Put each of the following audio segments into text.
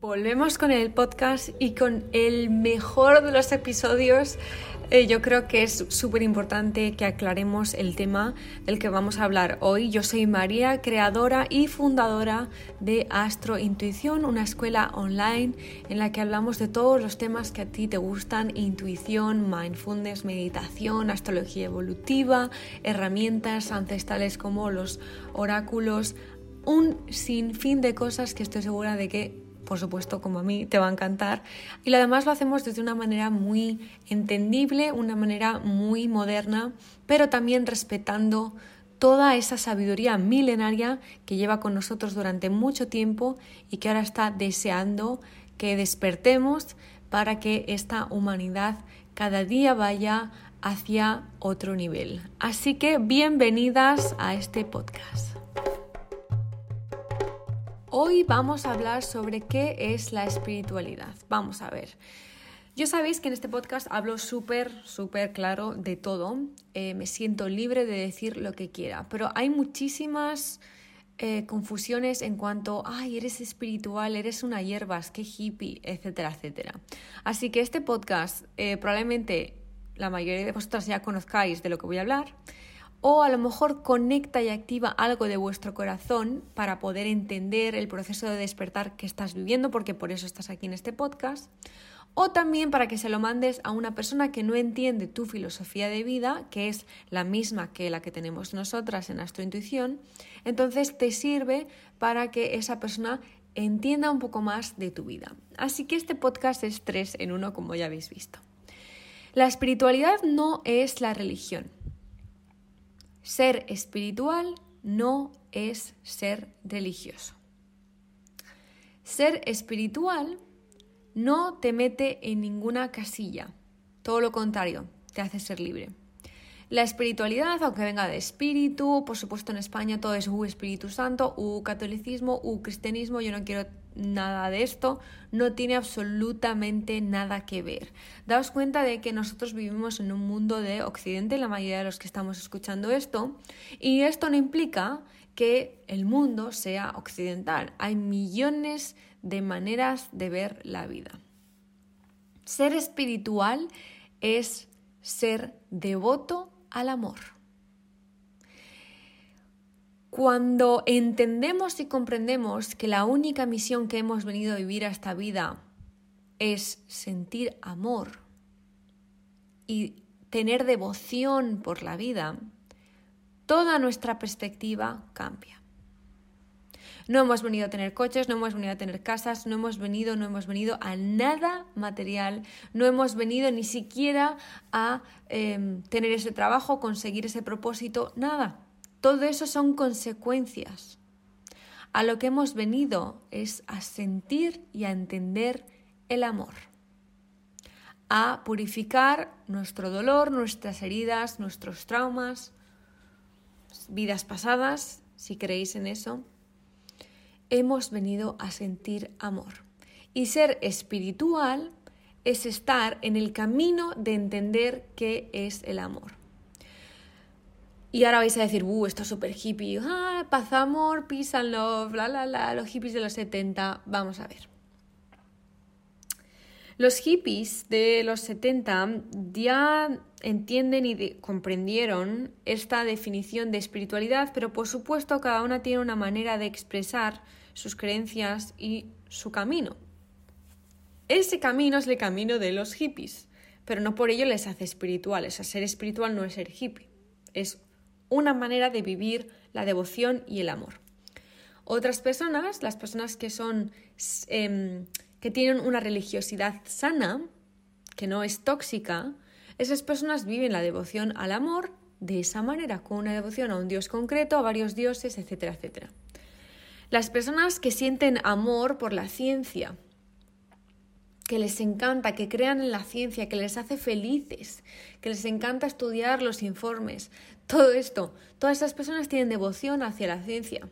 Volvemos con el podcast y con el mejor de los episodios. Eh, yo creo que es súper importante que aclaremos el tema del que vamos a hablar hoy. Yo soy María, creadora y fundadora de Astro Intuición, una escuela online en la que hablamos de todos los temas que a ti te gustan, intuición, mindfulness, meditación, astrología evolutiva, herramientas ancestrales como los oráculos, un sinfín de cosas que estoy segura de que por supuesto, como a mí, te va a encantar. Y además lo hacemos desde una manera muy entendible, una manera muy moderna, pero también respetando toda esa sabiduría milenaria que lleva con nosotros durante mucho tiempo y que ahora está deseando que despertemos para que esta humanidad cada día vaya hacia otro nivel. Así que bienvenidas a este podcast. Hoy vamos a hablar sobre qué es la espiritualidad. Vamos a ver. Yo sabéis que en este podcast hablo súper, súper claro de todo. Eh, me siento libre de decir lo que quiera, pero hay muchísimas eh, confusiones en cuanto, ay, eres espiritual, eres una hierbas, qué hippie, etcétera, etcétera. Así que este podcast eh, probablemente la mayoría de vosotras ya conozcáis de lo que voy a hablar o a lo mejor conecta y activa algo de vuestro corazón para poder entender el proceso de despertar que estás viviendo, porque por eso estás aquí en este podcast, o también para que se lo mandes a una persona que no entiende tu filosofía de vida, que es la misma que la que tenemos nosotras en nuestra intuición, entonces te sirve para que esa persona entienda un poco más de tu vida. Así que este podcast es tres en uno, como ya habéis visto. La espiritualidad no es la religión. Ser espiritual no es ser religioso. Ser espiritual no te mete en ninguna casilla, todo lo contrario, te hace ser libre. La espiritualidad, aunque venga de espíritu, por supuesto en España todo es U Espíritu Santo, U catolicismo, U cristianismo, yo no quiero nada de esto, no tiene absolutamente nada que ver. Daos cuenta de que nosotros vivimos en un mundo de Occidente, la mayoría de los que estamos escuchando esto, y esto no implica que el mundo sea occidental. Hay millones de maneras de ver la vida. Ser espiritual es ser devoto al amor. Cuando entendemos y comprendemos que la única misión que hemos venido a vivir a esta vida es sentir amor y tener devoción por la vida, toda nuestra perspectiva cambia. No hemos venido a tener coches, no hemos venido a tener casas, no hemos venido, no hemos venido a nada material, no hemos venido ni siquiera a em, tener ese trabajo, conseguir ese propósito, nada. Todo eso son consecuencias. A lo que hemos venido es a sentir y a entender el amor, a purificar nuestro dolor, nuestras heridas, nuestros traumas, vidas pasadas, si creéis en eso. Hemos venido a sentir amor. Y ser espiritual es estar en el camino de entender qué es el amor. Y ahora vais a decir, uh, esto es súper hippie, ah, paz, amor, peace and love, la, la, la, los hippies de los 70. Vamos a ver. Los hippies de los 70 ya entienden y comprendieron esta definición de espiritualidad, pero por supuesto cada una tiene una manera de expresar sus creencias y su camino. Ese camino es el camino de los hippies, pero no por ello les hace espirituales. O ser espiritual no es ser hippie, es una manera de vivir la devoción y el amor. Otras personas, las personas que son em, que tienen una religiosidad sana, que no es tóxica, esas personas viven la devoción al amor de esa manera, con una devoción a un dios concreto, a varios dioses, etcétera, etcétera. Las personas que sienten amor por la ciencia, que les encanta, que crean en la ciencia, que les hace felices, que les encanta estudiar los informes. Todo esto, todas esas personas tienen devoción hacia la ciencia.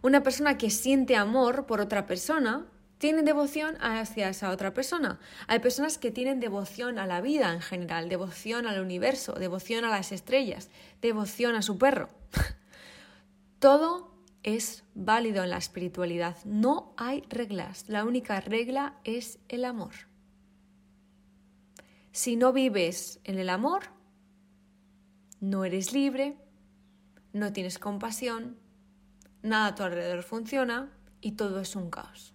Una persona que siente amor por otra persona tiene devoción hacia esa otra persona. Hay personas que tienen devoción a la vida en general, devoción al universo, devoción a las estrellas, devoción a su perro. Todo es válido en la espiritualidad. No hay reglas. La única regla es el amor. Si no vives en el amor, no eres libre, no tienes compasión, nada a tu alrededor funciona y todo es un caos.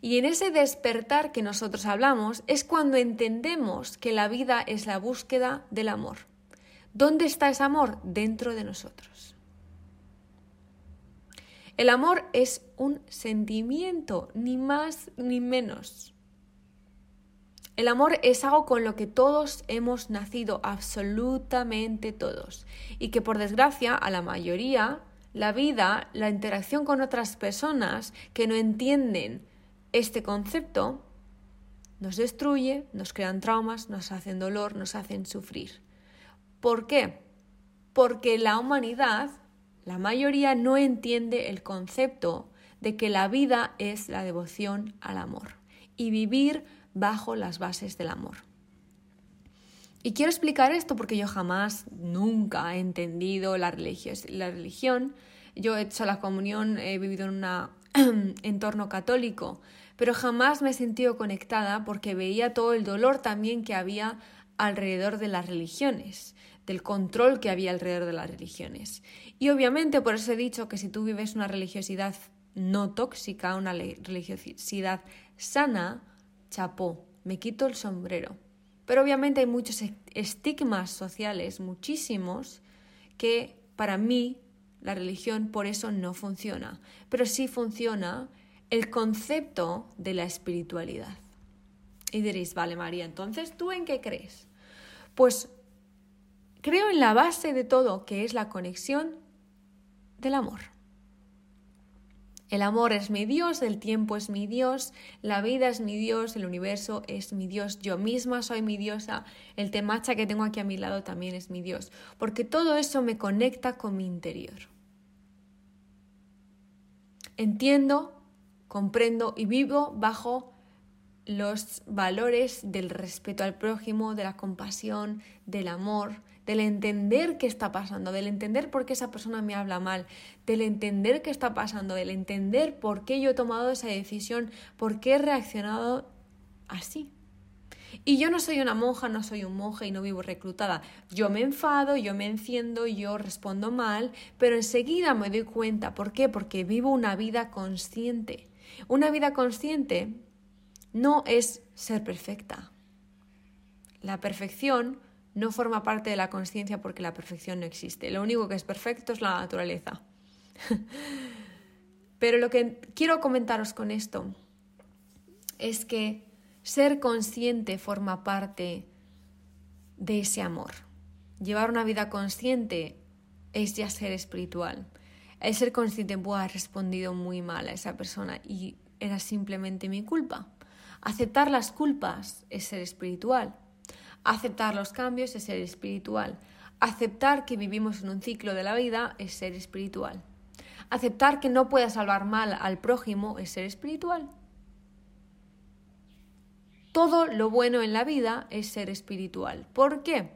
Y en ese despertar que nosotros hablamos es cuando entendemos que la vida es la búsqueda del amor. ¿Dónde está ese amor? Dentro de nosotros. El amor es un sentimiento, ni más ni menos. El amor es algo con lo que todos hemos nacido, absolutamente todos, y que por desgracia a la mayoría la vida, la interacción con otras personas que no entienden este concepto, nos destruye, nos crean traumas, nos hacen dolor, nos hacen sufrir. ¿Por qué? Porque la humanidad, la mayoría, no entiende el concepto de que la vida es la devoción al amor y vivir bajo las bases del amor. Y quiero explicar esto porque yo jamás, nunca he entendido la, religión. Yo he hecho la comunión, he vivido en un entorno católico, pero jamás me he sentido conectada porque veía todo el dolor también que había alrededor de las religiones, del control que había alrededor de las religiones. Y obviamente por eso he dicho que si tú vives una religiosidad no tóxica, una religiosidad sana, chapó, me quito el sombrero. Pero obviamente hay muchos estigmas sociales, muchísimos, que para mí la religión por eso no funciona. Pero sí funciona el concepto de la espiritualidad. Y diréis, vale María, entonces ¿tú en qué crees? Pues creo en la base de todo, que es la conexión del amor. El amor es mi Dios, el tiempo es mi Dios, la vida es mi Dios, el universo es mi Dios, yo misma soy mi diosa, el temacha que tengo aquí a mi lado también es mi Dios, porque todo eso me conecta con mi interior. Entiendo, comprendo y vivo bajo los valores del respeto al prójimo, de la compasión, del amor, del entender qué está pasando, del entender por qué esa persona me habla mal, del entender qué está pasando, del entender por qué yo he tomado esa decisión, por qué he reaccionado así. Y yo no soy una monja, no soy un monje y no vivo reclutada. Yo me enfado, yo me enciendo, yo respondo mal, pero enseguida me doy cuenta. ¿Por qué? Porque vivo una vida consciente. Una vida consciente no es ser perfecta. La perfección no forma parte de la conciencia porque la perfección no existe. Lo único que es perfecto es la naturaleza. Pero lo que quiero comentaros con esto es que ser consciente forma parte de ese amor. Llevar una vida consciente es ya ser espiritual. El ser consciente, puede haber respondido muy mal a esa persona y era simplemente mi culpa. Aceptar las culpas es ser espiritual. Aceptar los cambios es ser espiritual. Aceptar que vivimos en un ciclo de la vida es ser espiritual. Aceptar que no puedas salvar mal al prójimo es ser espiritual. Todo lo bueno en la vida es ser espiritual. ¿Por qué?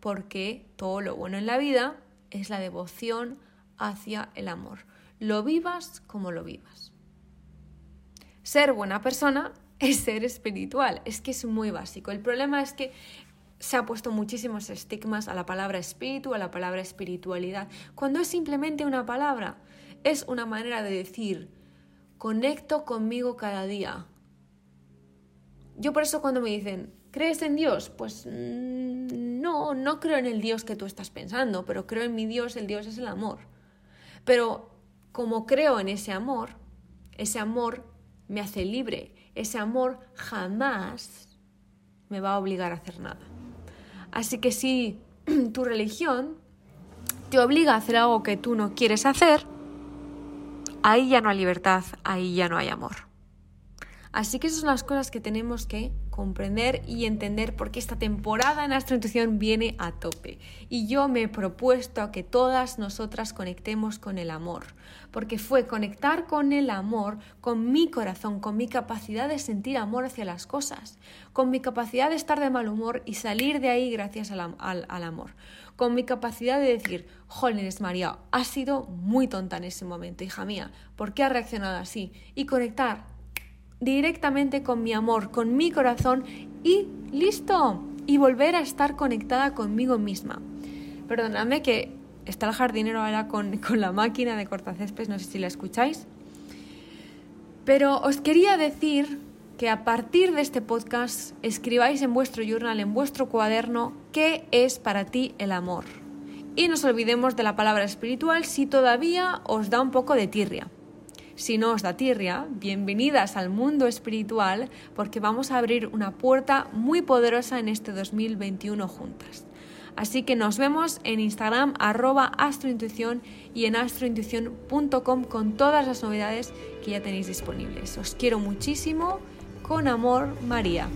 Porque todo lo bueno en la vida es la devoción hacia el amor. Lo vivas como lo vivas. Ser buena persona es ser espiritual. Es que es muy básico. El problema es que se ha puesto muchísimos estigmas a la palabra espíritu, a la palabra espiritualidad, cuando es simplemente una palabra. Es una manera de decir, conecto conmigo cada día. Yo por eso cuando me dicen, ¿crees en Dios? Pues mm, no, no creo en el Dios que tú estás pensando, pero creo en mi Dios, el Dios es el amor. Pero como creo en ese amor, ese amor me hace libre, ese amor jamás me va a obligar a hacer nada. Así que si tu religión te obliga a hacer algo que tú no quieres hacer, ahí ya no hay libertad, ahí ya no hay amor. Así que esas son las cosas que tenemos que comprender y entender porque esta temporada en Intuición viene a tope. Y yo me he propuesto a que todas nosotras conectemos con el amor, porque fue conectar con el amor, con mi corazón, con mi capacidad de sentir amor hacia las cosas, con mi capacidad de estar de mal humor y salir de ahí gracias al, al amor, con mi capacidad de decir, jolines María, has sido muy tonta en ese momento, hija mía, ¿por qué has reaccionado así? Y conectar directamente con mi amor, con mi corazón y listo. Y volver a estar conectada conmigo misma. Perdóname que está el jardinero ahora con, con la máquina de cortacésped, no sé si la escucháis. Pero os quería decir que a partir de este podcast escribáis en vuestro journal, en vuestro cuaderno, qué es para ti el amor. Y no os olvidemos de la palabra espiritual si todavía os da un poco de tirria. Si no os da tirria, bienvenidas al mundo espiritual porque vamos a abrir una puerta muy poderosa en este 2021 juntas. Así que nos vemos en Instagram arroba astrointuición y en astrointuición.com con todas las novedades que ya tenéis disponibles. Os quiero muchísimo. Con amor, María.